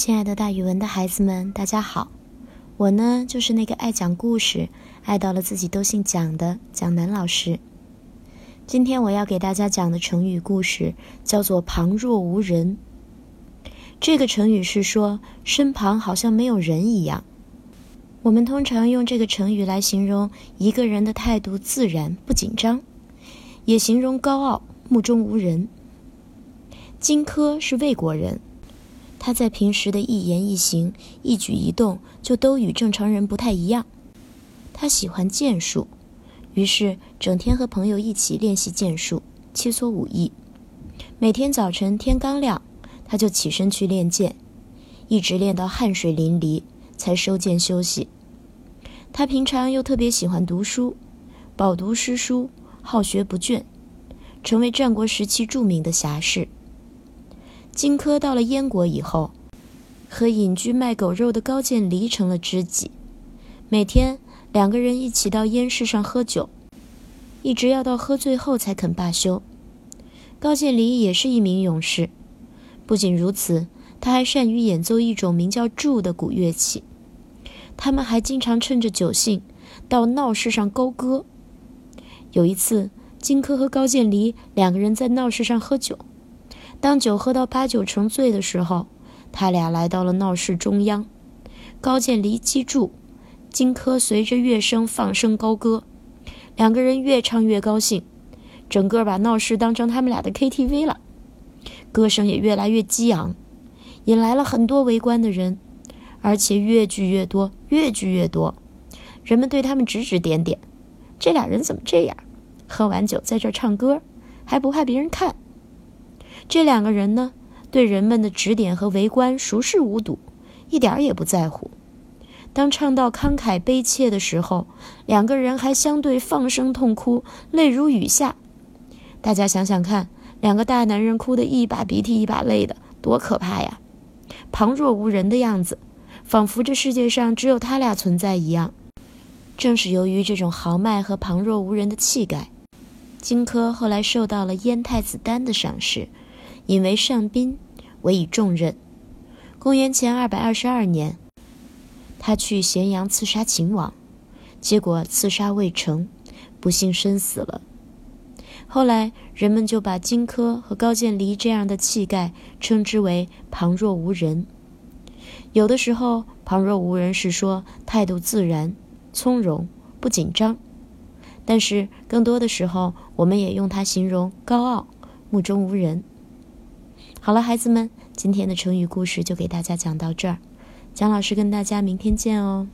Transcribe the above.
亲爱的，大语文的孩子们，大家好！我呢，就是那个爱讲故事、爱到了自己都姓蒋的蒋楠老师。今天我要给大家讲的成语故事叫做“旁若无人”。这个成语是说身旁好像没有人一样。我们通常用这个成语来形容一个人的态度自然不紧张，也形容高傲目中无人。荆轲是魏国人。他在平时的一言一行、一举一动，就都与正常人不太一样。他喜欢剑术，于是整天和朋友一起练习剑术，切磋武艺。每天早晨天刚亮，他就起身去练剑，一直练到汗水淋漓，才收剑休息。他平常又特别喜欢读书，饱读诗书，好学不倦，成为战国时期著名的侠士。荆轲到了燕国以后，和隐居卖狗肉的高渐离成了知己。每天两个人一起到燕市上喝酒，一直要到喝醉后才肯罢休。高渐离也是一名勇士，不仅如此，他还善于演奏一种名叫柱的古乐器。他们还经常趁着酒兴到闹市上高歌。有一次，荆轲和高渐离两个人在闹市上喝酒。当酒喝到八九成醉的时候，他俩来到了闹市中央。高渐离击筑，荆轲随着乐声放声高歌，两个人越唱越高兴，整个把闹市当成他们俩的 KTV 了。歌声也越来越激昂，引来了很多围观的人，而且越聚越多，越聚越多。人们对他们指指点点：“这俩人怎么这样？喝完酒在这唱歌，还不怕别人看？”这两个人呢，对人们的指点和围观熟视无睹，一点儿也不在乎。当唱到慷慨悲切的时候，两个人还相对放声痛哭，泪如雨下。大家想想看，两个大男人哭得一把鼻涕一把泪的，多可怕呀！旁若无人的样子，仿佛这世界上只有他俩存在一样。正是由于这种豪迈和旁若无人的气概，荆轲后来受到了燕太子丹的赏识。引为上宾，委以重任。公元前二百二十二年，他去咸阳刺杀秦王，结果刺杀未成，不幸身死了。后来人们就把荆轲和高渐离这样的气概称之为旁若无人。有的时候，旁若无人是说态度自然、从容、不紧张；但是更多的时候，我们也用它形容高傲、目中无人。好了，孩子们，今天的成语故事就给大家讲到这儿。蒋老师跟大家明天见哦。